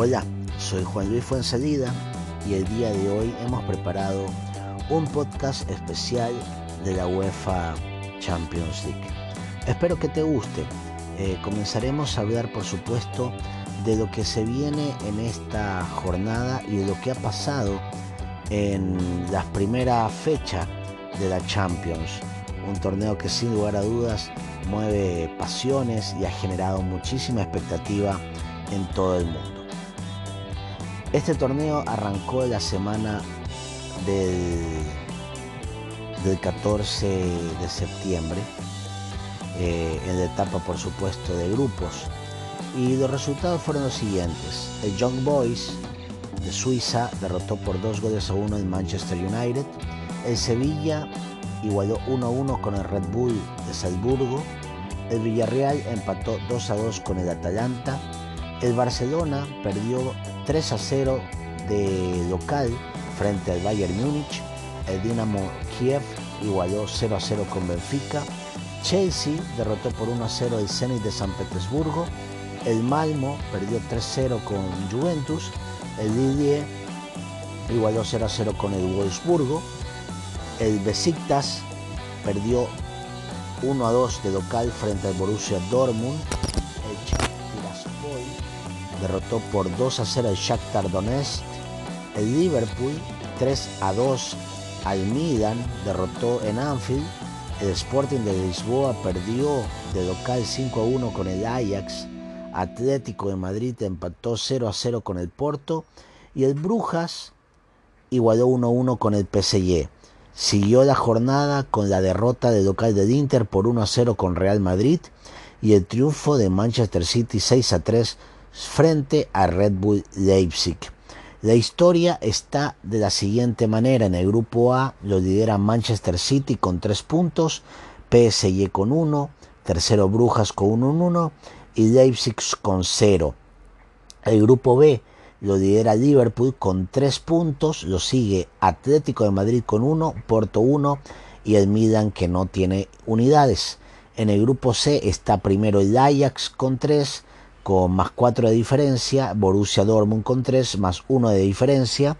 Hola, soy Juan Luis Fuensalida y el día de hoy hemos preparado un podcast especial de la UEFA Champions League. Espero que te guste. Eh, comenzaremos a hablar, por supuesto, de lo que se viene en esta jornada y de lo que ha pasado en la primera fecha de la Champions. Un torneo que sin lugar a dudas mueve pasiones y ha generado muchísima expectativa en todo el mundo. Este torneo arrancó la semana del, del 14 de septiembre, eh, en la etapa por supuesto de grupos. Y los resultados fueron los siguientes. El Young Boys de Suiza derrotó por dos goles a uno el Manchester United. El Sevilla igualó 1-1 con el Red Bull de Salzburgo. El Villarreal empató 2 a 2 con el Atalanta. El Barcelona perdió 3 a 0 de local frente al Bayern Múnich. El Dinamo Kiev igualó 0 a 0 con Benfica. Chelsea derrotó por 1 a 0 el Zenit de San Petersburgo. El Malmo perdió 3 a 0 con Juventus. El Didier igualó 0 a 0 con el Wolfsburgo. El Besiktas perdió 1 a 2 de local frente al Borussia Dortmund derrotó por 2 a 0 al Shakhtar Donetsk. El Liverpool 3 a 2 al Milan derrotó en Anfield. El Sporting de Lisboa perdió de local 5 a 1 con el Ajax. Atlético de Madrid empató 0 a 0 con el Porto. Y el Brujas igualó 1 a 1 con el PSG. Siguió la jornada con la derrota de local del Inter por 1 a 0 con Real Madrid y el triunfo de Manchester City 6 a 3 frente a Red Bull Leipzig. La historia está de la siguiente manera. En el grupo A lo lidera Manchester City con 3 puntos, PSG con 1, tercero Brujas con 1-1 y Leipzig con 0. El grupo B lo lidera Liverpool con 3 puntos, lo sigue Atlético de Madrid con 1, Porto 1 y el Milan que no tiene unidades. En el grupo C está primero el Ajax con 3, con más 4 de diferencia, Borussia Dortmund con 3 más 1 de diferencia,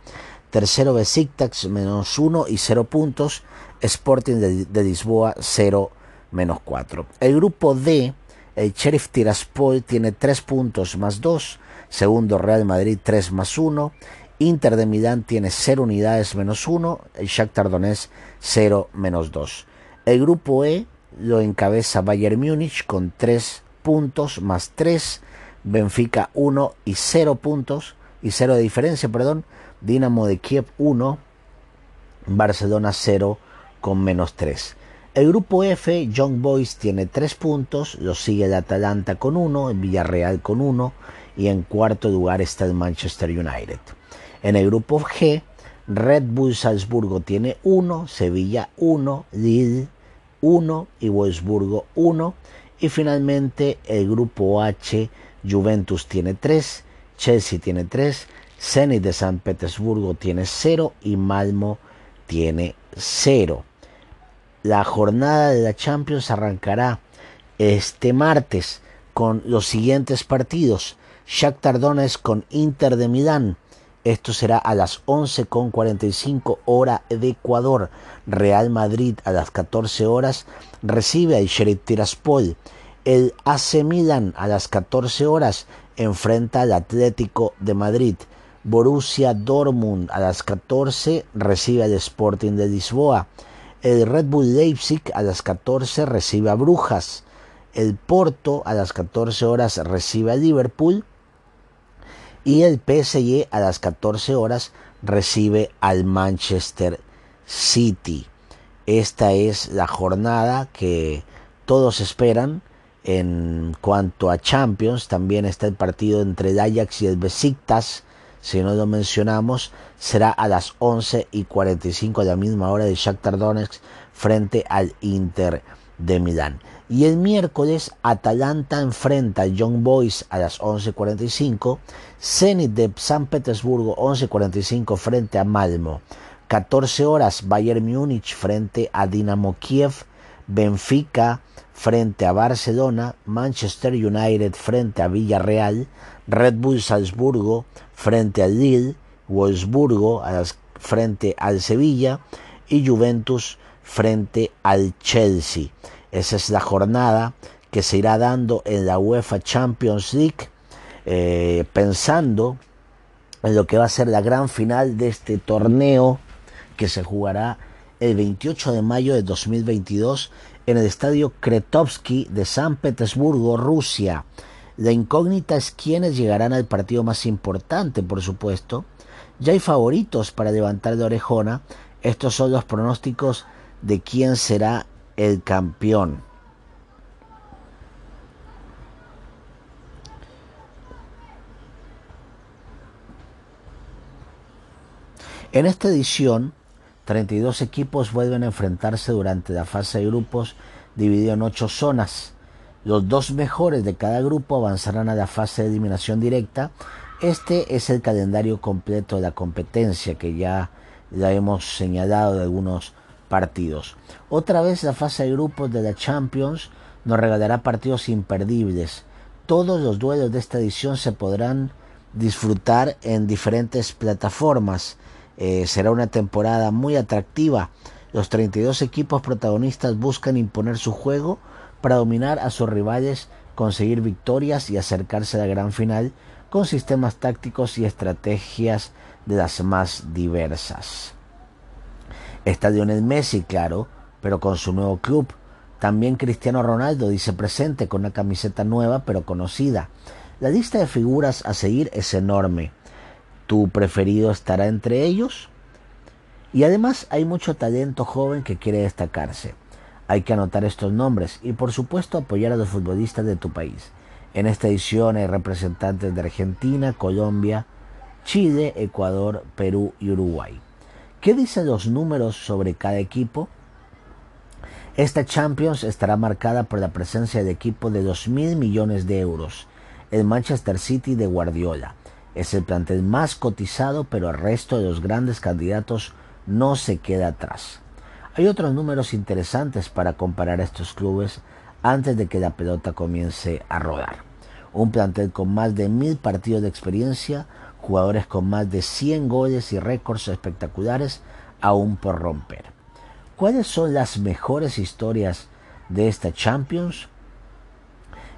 tercero Besiktas menos 1 y 0 puntos, Sporting de, Lisboa 0 menos 4. El grupo D, el Sheriff Tiraspol tiene 3 puntos más 2, segundo Real Madrid 3 más 1, Inter de Milán tiene 0 unidades menos 1, el Shakhtar Donetsk 0 menos 2. El grupo E lo encabeza Bayern Múnich con 3 puntos más 3, Benfica 1 y 0 puntos y 0 de diferencia, perdón. Dinamo de Kiev 1, Barcelona 0 con menos 3. El grupo F, Young Boys tiene 3 puntos, lo sigue el Atalanta con 1, el Villarreal con 1 y en cuarto lugar está el Manchester United. En el grupo G, Red Bull Salzburgo tiene 1, Sevilla 1, Lille 1 y Wolfsburgo 1 y finalmente el grupo H, Juventus tiene 3, Chelsea tiene 3, Zenit de San Petersburgo tiene 0 y Malmo tiene 0. La jornada de la Champions arrancará este martes con los siguientes partidos. Shakhtar Donetsk con Inter de Milán. Esto será a las 11.45 hora de Ecuador. Real Madrid a las 14 horas recibe al Sheriff Tiraspol. El AC Milan a las 14 horas enfrenta al Atlético de Madrid. Borussia Dortmund a las 14 recibe al Sporting de Lisboa. El Red Bull Leipzig a las 14 recibe a Brujas. El Porto a las 14 horas recibe a Liverpool. Y el PSG a las 14 horas recibe al Manchester City. Esta es la jornada que todos esperan en cuanto a Champions, también está el partido entre el Ajax y el Besiktas. Si no lo mencionamos, será a las 11 y 45 de la misma hora de Shakhtar Donetsk frente al Inter de Milán. Y el miércoles Atalanta enfrenta a Young Boys a las 11.45, Zenit de San Petersburgo 11.45 frente a Malmo, 14 horas Bayern Múnich frente a Dinamo Kiev, Benfica frente a Barcelona, Manchester United frente a Villarreal, Red Bull Salzburgo frente al Lille, Wolfsburgo frente al Sevilla y Juventus frente al Chelsea. Esa es la jornada que se irá dando en la UEFA Champions League, eh, pensando en lo que va a ser la gran final de este torneo que se jugará el 28 de mayo de 2022 en el estadio Kretovsky de San Petersburgo, Rusia. La incógnita es quiénes llegarán al partido más importante, por supuesto. Ya hay favoritos para levantar de orejona. Estos son los pronósticos de quién será el campeón. En esta edición, 32 equipos vuelven a enfrentarse durante la fase de grupos dividido en 8 zonas. Los dos mejores de cada grupo avanzarán a la fase de eliminación directa. Este es el calendario completo de la competencia que ya, ya hemos señalado de algunos partidos. Otra vez la fase de grupos de la Champions nos regalará partidos imperdibles. Todos los duelos de esta edición se podrán disfrutar en diferentes plataformas eh, será una temporada muy atractiva. Los 32 equipos protagonistas buscan imponer su juego para dominar a sus rivales, conseguir victorias y acercarse a la gran final con sistemas tácticos y estrategias de las más diversas. Está Lionel Messi, claro, pero con su nuevo club. También Cristiano Ronaldo dice presente con una camiseta nueva pero conocida. La lista de figuras a seguir es enorme tu preferido estará entre ellos. Y además hay mucho talento joven que quiere destacarse. Hay que anotar estos nombres y por supuesto apoyar a los futbolistas de tu país. En esta edición hay representantes de Argentina, Colombia, Chile, Ecuador, Perú y Uruguay. ¿Qué dicen los números sobre cada equipo? Esta Champions estará marcada por la presencia de equipos de 2.000 millones de euros. El Manchester City de Guardiola, es el plantel más cotizado, pero el resto de los grandes candidatos no se queda atrás. Hay otros números interesantes para comparar estos clubes antes de que la pelota comience a rodar. Un plantel con más de mil partidos de experiencia, jugadores con más de 100 goles y récords espectaculares aún por romper. ¿Cuáles son las mejores historias de esta Champions?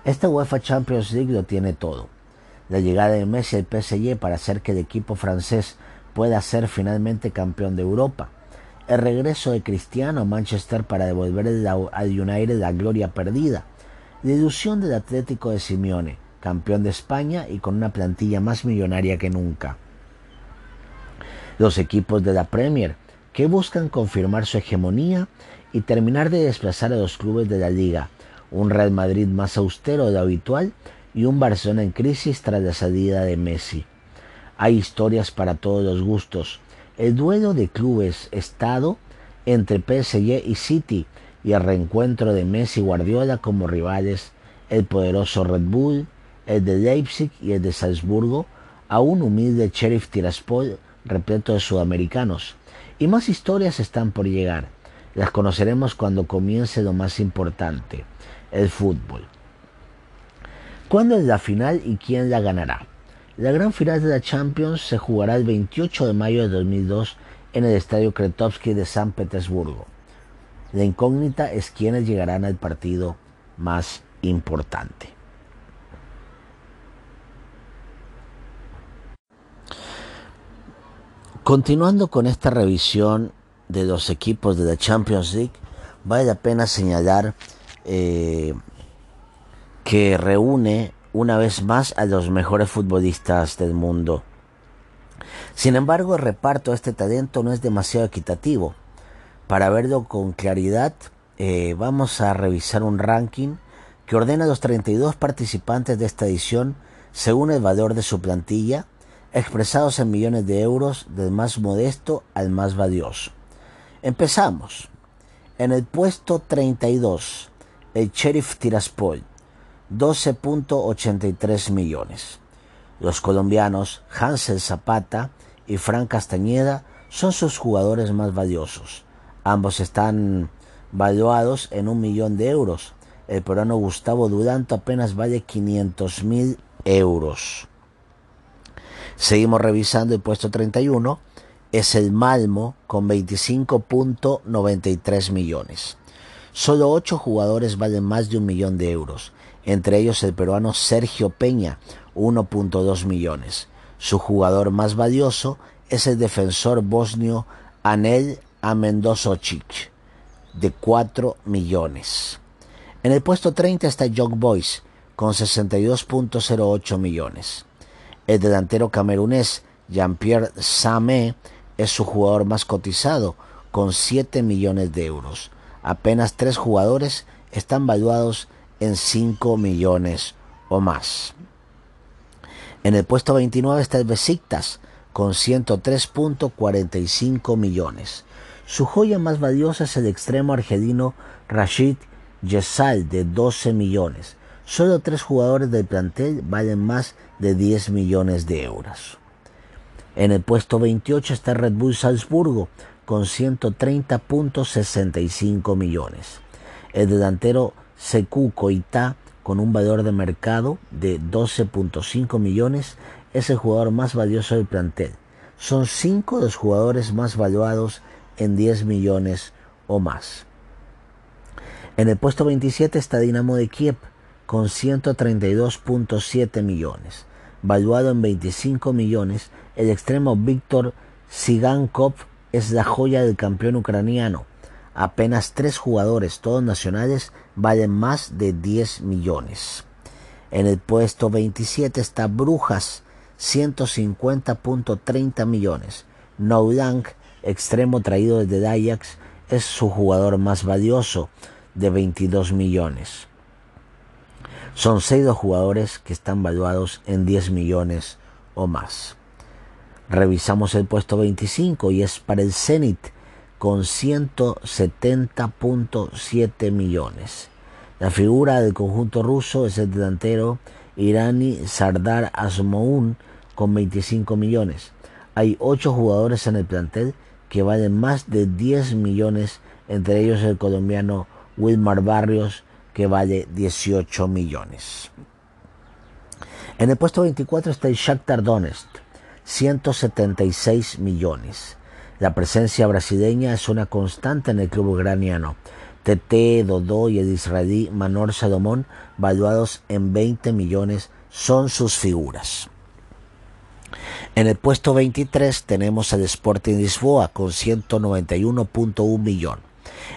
Esta UEFA Champions League lo tiene todo la llegada de Messi al PSG para hacer que el equipo francés pueda ser finalmente campeón de Europa, el regreso de Cristiano a Manchester para devolver al United la gloria perdida, la ilusión del Atlético de Simeone, campeón de España y con una plantilla más millonaria que nunca. Los equipos de la Premier, que buscan confirmar su hegemonía y terminar de desplazar a los clubes de la liga, un Real Madrid más austero de lo habitual y un Barcelona en crisis tras la salida de Messi. Hay historias para todos los gustos. El duelo de clubes estado entre PSG y City y el reencuentro de Messi y Guardiola como rivales, el poderoso Red Bull, el de Leipzig y el de Salzburgo, a un humilde Sheriff Tiraspol repleto de sudamericanos. Y más historias están por llegar. Las conoceremos cuando comience lo más importante, el fútbol. ¿Cuándo es la final y quién la ganará? La gran final de la Champions se jugará el 28 de mayo de 2002 en el Estadio Kretovsky de San Petersburgo. La incógnita es quiénes llegarán al partido más importante. Continuando con esta revisión de los equipos de la Champions League, vale la pena señalar eh, que reúne una vez más a los mejores futbolistas del mundo. Sin embargo, el reparto de este talento no es demasiado equitativo. Para verlo con claridad, eh, vamos a revisar un ranking que ordena a los 32 participantes de esta edición según el valor de su plantilla, expresados en millones de euros del más modesto al más valioso. Empezamos. En el puesto 32, el Sheriff Tiraspol, 12.83 millones. Los colombianos Hansel Zapata y Fran Castañeda son sus jugadores más valiosos. Ambos están valuados en un millón de euros. El peruano Gustavo Duranto apenas vale 500 mil euros. Seguimos revisando el puesto 31. Es el Malmo con 25.93 millones. Solo ocho jugadores valen más de un millón de euros, entre ellos el peruano Sergio Peña, 1.2 millones. Su jugador más valioso es el defensor bosnio Anel Amendosocic, de 4 millones. En el puesto 30 está Young Boys, con 62.08 millones. El delantero camerunés Jean-Pierre Samé es su jugador más cotizado, con 7 millones de euros. Apenas tres jugadores están valuados en 5 millones o más. En el puesto 29 está el Besiktas con 103.45 millones. Su joya más valiosa es el extremo argelino Rashid Yesal de 12 millones. Solo tres jugadores del plantel valen más de 10 millones de euros. En el puesto 28 está Red Bull Salzburgo con 130.65 millones. El delantero Sekou Koita con un valor de mercado de 12.5 millones, es el jugador más valioso del plantel. Son cinco los jugadores más valuados en 10 millones o más. En el puesto 27 está Dinamo de Kiev con 132.7 millones. Valuado en 25 millones, el extremo Víctor Sigankov es la joya del campeón ucraniano apenas tres jugadores, todos nacionales, valen más de 10 millones. En el puesto 27 está Brujas, 150.30 millones. Noulang, extremo traído desde Ajax, es su jugador más valioso, de 22 millones. Son seis los jugadores que están valuados en 10 millones o más. Revisamos el puesto 25 y es para el Zenit, con 170.7 millones. La figura del conjunto ruso es el delantero iraní Sardar Asmoun con 25 millones. Hay 8 jugadores en el plantel que valen más de 10 millones, entre ellos el colombiano Wilmar Barrios que vale 18 millones. En el puesto 24 está el Shakhtar Donetsk, 176 millones. La presencia brasileña es una constante en el club ucraniano. TT, Dodó y el israelí Manor Salomón, valuados en 20 millones, son sus figuras. En el puesto 23 tenemos al Sporting Lisboa con 191.1 millón.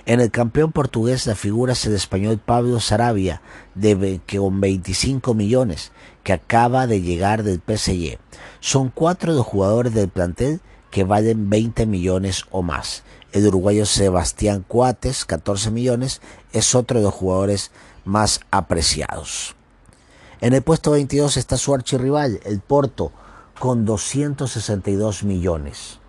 En el campeón portugués la figura es el español Pablo Sarabia, de, con 25 millones, que acaba de llegar del PSG. Son cuatro los jugadores del plantel que valen 20 millones o más. El uruguayo Sebastián Cuates, 14 millones, es otro de los jugadores más apreciados. En el puesto 22 está su archirrival, el Porto, con 262 millones.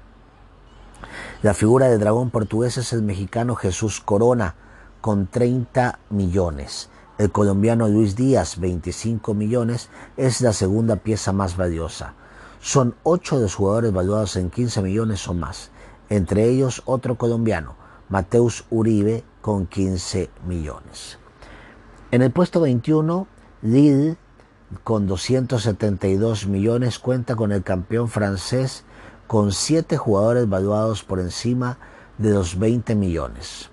La figura del dragón portugués es el mexicano Jesús Corona, con 30 millones. El colombiano Luis Díaz, 25 millones, es la segunda pieza más valiosa. Son ocho de los jugadores valuados en 15 millones o más, entre ellos otro colombiano, Mateus Uribe, con 15 millones. En el puesto 21, Lille, con 272 millones, cuenta con el campeón francés con siete jugadores valuados por encima de los 20 millones.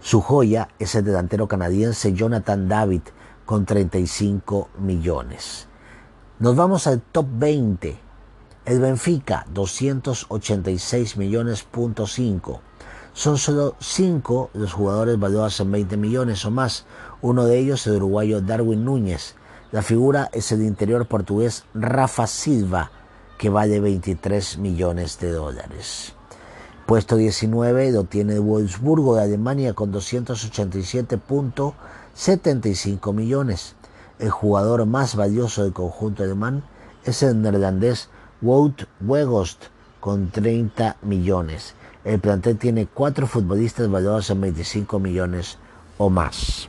Su joya es el delantero canadiense Jonathan David con 35 millones. Nos vamos al top 20. El Benfica, 286 millones punto Son solo 5 los jugadores valuados en 20 millones o más. Uno de ellos el uruguayo Darwin Núñez. La figura es el interior portugués Rafa Silva, que vale 23 millones de dólares. Puesto 19 lo tiene Wolfsburgo de Alemania con 287.75 millones. El jugador más valioso del conjunto alemán es el neerlandés Wout Weghorst con 30 millones. El plantel tiene cuatro futbolistas valuados en 25 millones o más.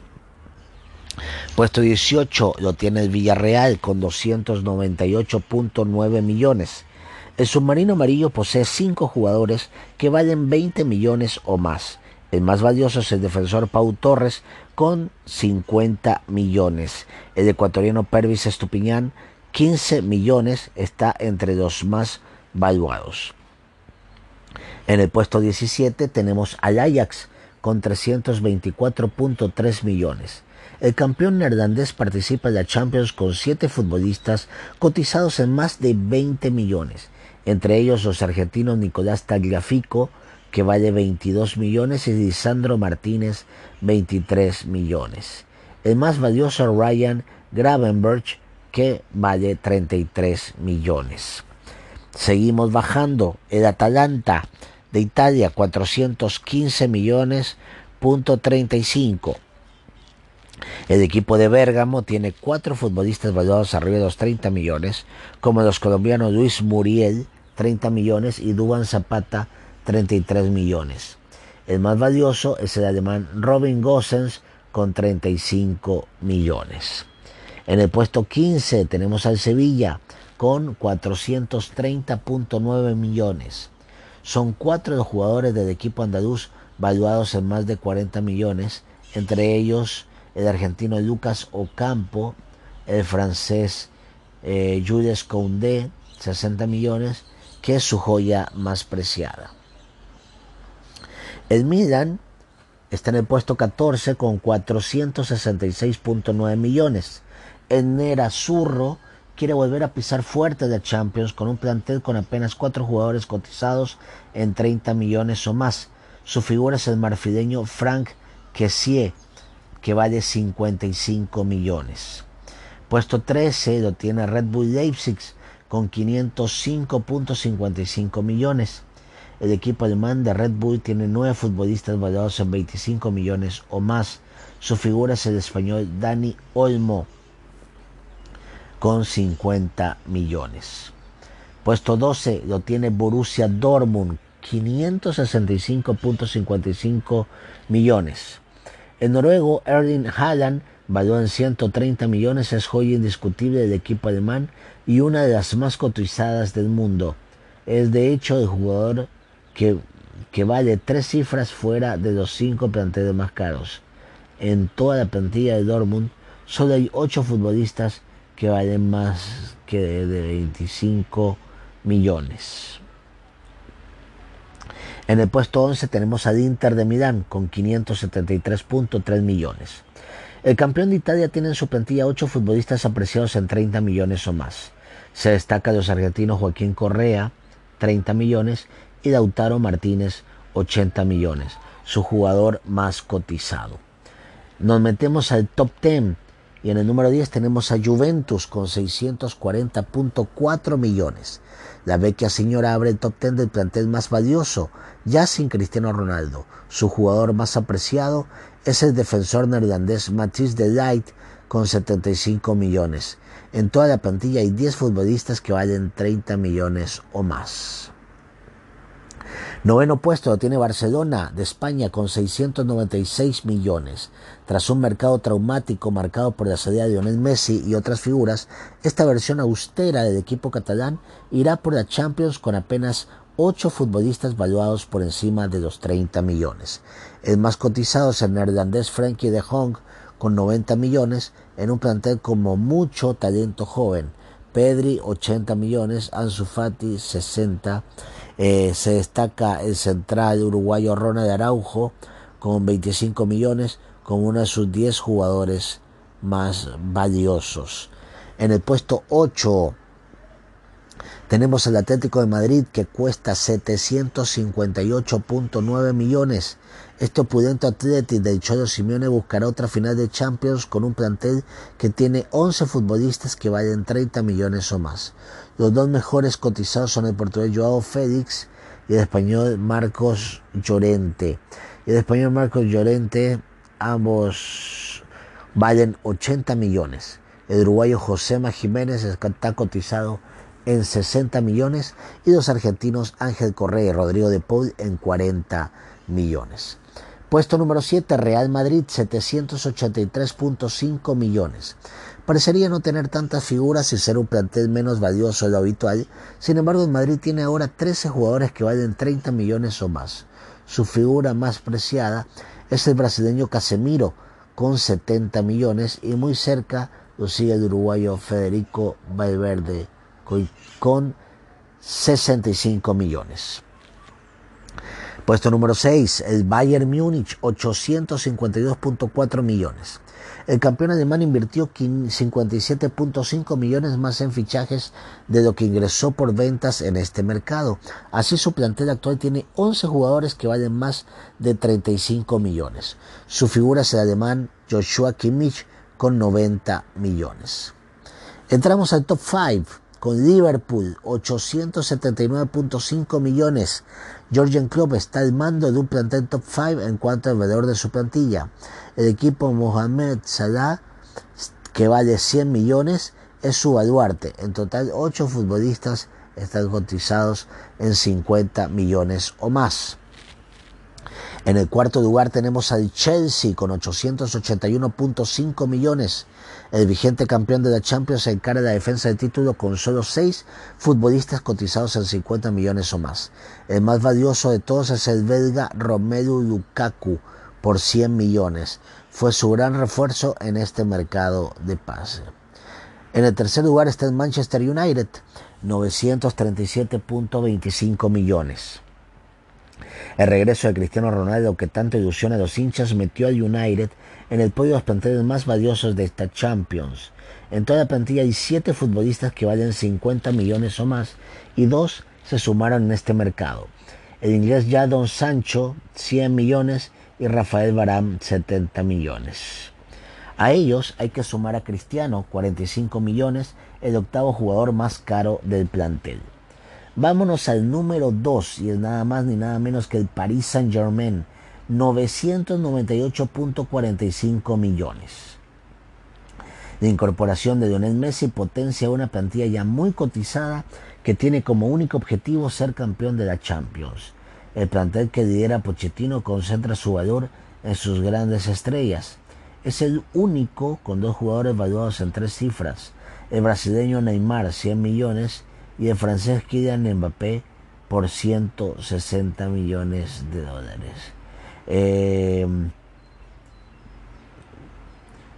Puesto 18 lo tiene el Villarreal con 298.9 millones. El submarino amarillo posee cinco jugadores que valen 20 millones o más, El más valioso es el defensor Pau Torres con 50 millones. El ecuatoriano Pervis Estupiñán, 15 millones, está entre los más valuados. En el puesto 17 tenemos al Ajax con 324.3 millones. El campeón neerlandés participa en la Champions con siete futbolistas cotizados en más de 20 millones, entre ellos los argentinos Nicolás Tagliafico, que vale 22 millones, y Lisandro Martínez, 23 millones. El más valioso Ryan Gravenberg, que vale 33 millones. Seguimos bajando. El Atalanta de Italia 415 millones punto 35. El equipo de Bérgamo tiene cuatro futbolistas valuados arriba de los 30 millones, como los colombianos Luis Muriel, 30 millones, y Duban Zapata, 33 millones. El más valioso es el alemán Robin Gosens, con 35 millones. En el puesto 15 tenemos al Sevilla, con 430.9 millones. Son cuatro los jugadores del equipo andaluz valuados en más de 40 millones, entre ellos el argentino Lucas Ocampo, el francés eh, Jules Koundé, 60 millones, que es su joya más preciada. El Milan está en el puesto 14 con 466.9 millones. El Nerazzurro quiere volver a pisar fuerte de Champions con un plantel con apenas cuatro jugadores cotizados en 30 millones o más. Su figura es el marfileño Frank Kessier, que vale 55 millones. Puesto 13 lo tiene Red Bull Leipzig con 505.55 millones. El equipo alemán de Red Bull tiene nueve futbolistas valuados en 25 millones o más. Su figura es el español Dani Olmo con 50 millones. Puesto 12 lo tiene Borussia Dortmund, 565.55 millones. El noruego Erling Haaland, valuado en 130 millones, es joya indiscutible del equipo alemán y una de las más cotizadas del mundo. Es de hecho el jugador que, vale tres cifras fuera de los cinco planteles más caros. En toda la plantilla de Dortmund solo hay ocho futbolistas que valen más que de 25 millones. En el puesto 11 tenemos al Inter de Milán con 573.3 millones. El campeón de Italia tiene en su plantilla 8 futbolistas apreciados en 30 millones o más. Se destaca los argentinos Joaquín Correa, 30 millones, y Lautaro Martínez, 80 millones, su jugador más cotizado. Nos metemos al top 10 y en el número 10 tenemos a Juventus con 640.4 millones. La vecchia señora abre el top 10 del plantel más valioso, ya sin Cristiano Ronaldo. Su jugador más apreciado es el defensor neerlandés Matthijs de Ligt con 75 millones. En toda la plantilla hay 10 futbolistas que valen 30 millones o más. Noveno puesto lo tiene Barcelona de España con 696 millones. Tras un mercado traumático marcado por la salida de Lionel Messi y otras figuras, esta versión austera del equipo catalán irá por la Champions con apenas 8 futbolistas valuados por encima de los 30 millones. El más cotizado es el neerlandés Frankie de Jong con 90 millones en un plantel como mucho talento joven. Pedri 80 millones, Ansu Fati 60 eh, se destaca el central uruguayo Ronald Araujo con 25 millones como uno de sus 10 jugadores más valiosos. En el puesto 8 tenemos el Atlético de Madrid que cuesta 758.9 millones. Este opulento Atlético del Cholo Simeone buscará otra final de Champions con un plantel que tiene 11 futbolistas que valen 30 millones o más. Los dos mejores cotizados son el portugués Joao Félix y el español Marcos Llorente. Y el español Marcos Llorente, ambos valen 80 millones. El uruguayo Josema Jiménez está cotizado en 60 millones y los argentinos Ángel Correa y Rodrigo de Paul en 40 millones. Puesto número 7, Real Madrid, 783.5 millones. Parecería no tener tantas figuras y ser un plantel menos valioso de lo habitual, sin embargo el Madrid tiene ahora 13 jugadores que valen 30 millones o más. su figura más preciada es el brasileño Casemiro, con 70 millones, y muy cerca lo sigue el uruguayo Federico Valverde, con 65 millones. Puesto número 6, el Bayern Múnich, 852.4 millones. El campeón alemán invirtió 57.5 millones más en fichajes de lo que ingresó por ventas en este mercado. Así su plantel actual tiene 11 jugadores que valen más de 35 millones. Su figura es el alemán Joshua Kimmich con 90 millones. Entramos al top 5 con Liverpool 879.5 millones. Georgian Klopp está al mando de un plantel top 5 en cuanto al valor de su plantilla. El equipo Mohamed Salah, que vale 100 millones, es su baluarte. En total, 8 futbolistas están cotizados en 50 millones o más. En el cuarto lugar tenemos al Chelsea con 881.5 millones. El vigente campeón de la Champions encara la defensa del título con solo 6 futbolistas cotizados en 50 millones o más. El más valioso de todos es el belga Romelu Lukaku por 100 millones. Fue su gran refuerzo en este mercado de pase. En el tercer lugar está el Manchester United, 937.25 millones. El regreso de Cristiano Ronaldo, que tanto ilusiona a los hinchas, metió al United en el podio de los planteles más valiosos de esta Champions. En toda la plantilla hay siete futbolistas que valen 50 millones o más y dos se sumaron en este mercado. El inglés Jadon Sancho, 100 millones, y Rafael Barán, 70 millones. A ellos hay que sumar a Cristiano, 45 millones, el octavo jugador más caro del plantel. Vámonos al número 2 y es nada más ni nada menos que el Paris Saint Germain, 998.45 millones. La incorporación de Lionel Messi potencia una plantilla ya muy cotizada que tiene como único objetivo ser campeón de la Champions. El plantel que lidera Pochettino concentra su valor en sus grandes estrellas. Es el único con dos jugadores valuados en tres cifras. El brasileño Neymar, 100 millones, y el francés Kylian Mbappé por 160 millones de dólares. Eh,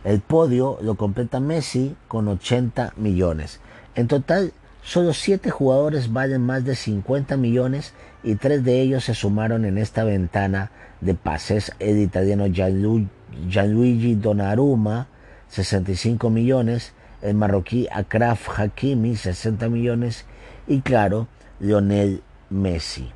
el podio lo completa Messi con 80 millones. En total, solo 7 jugadores valen más de 50 millones y 3 de ellos se sumaron en esta ventana de pases. El italiano Gianluigi Donnarumma, 65 millones. El marroquí Akraf Hakimi, 60 millones y claro, Lionel Messi.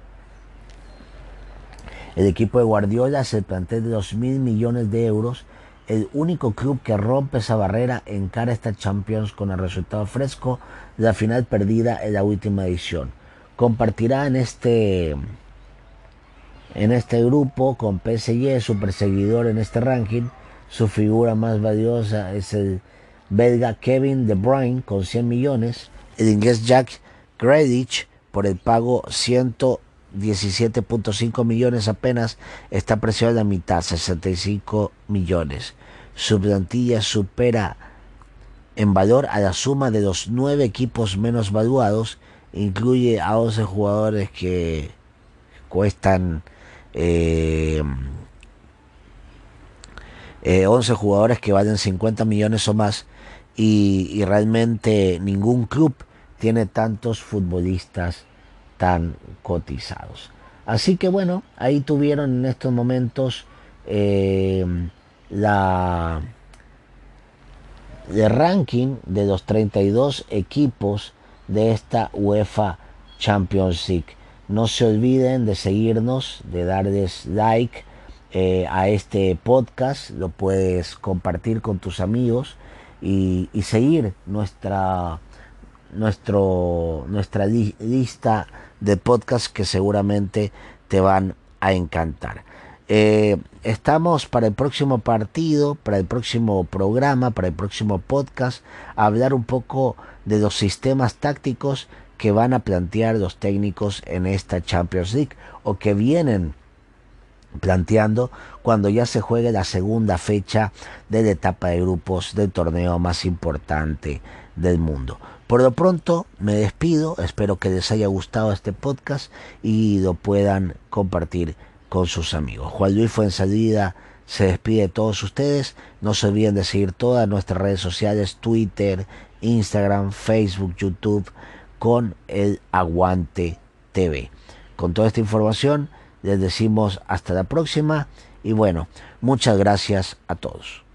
El equipo de Guardiola se plantea de 2 mil millones de euros. El único club que rompe esa barrera encara esta Champions con el resultado fresco de la final perdida en la última edición. Compartirá en este, en este grupo con PSG, su perseguidor en este ranking. Su figura más valiosa es el belga Kevin De Bruyne con 100 millones. El inglés Jack Grealish por el pago 117.5 millones apenas está apreciado a la mitad, 65 millones. Su plantilla supera en valor a la suma de los nueve equipos menos valuados, incluye a 11 jugadores que cuestan eh, 11 eh, jugadores que valen 50 millones o más y, realmente ningún club tiene tantos futbolistas tan cotizados. Así que bueno, ahí tuvieron en estos momentos eh, la de ranking de los 32 equipos de esta UEFA Champions League. No se olviden de seguirnos, de darles like eh, a este podcast, lo puedes compartir con tus amigos y seguir nuestra nuestro, nuestra lista de podcasts que seguramente te van a encantar. Eh, estamos para el próximo partido, para el próximo programa, para el próximo podcast, a hablar un poco de los sistemas tácticos que van a plantear los técnicos en esta Champions League o que vienen planteando cuando ya se juegue la segunda fecha de la etapa de grupos del torneo más importante del mundo. Por lo pronto me despido, espero que les haya gustado este podcast y lo puedan compartir con sus amigos. Juan Luis Fuensalida se despide de todos ustedes, no se olviden de seguir todas nuestras redes sociales, Twitter, Instagram, Facebook, YouTube, con el Aguante TV. Con toda esta información, les decimos hasta la próxima y bueno, muchas gracias a todos.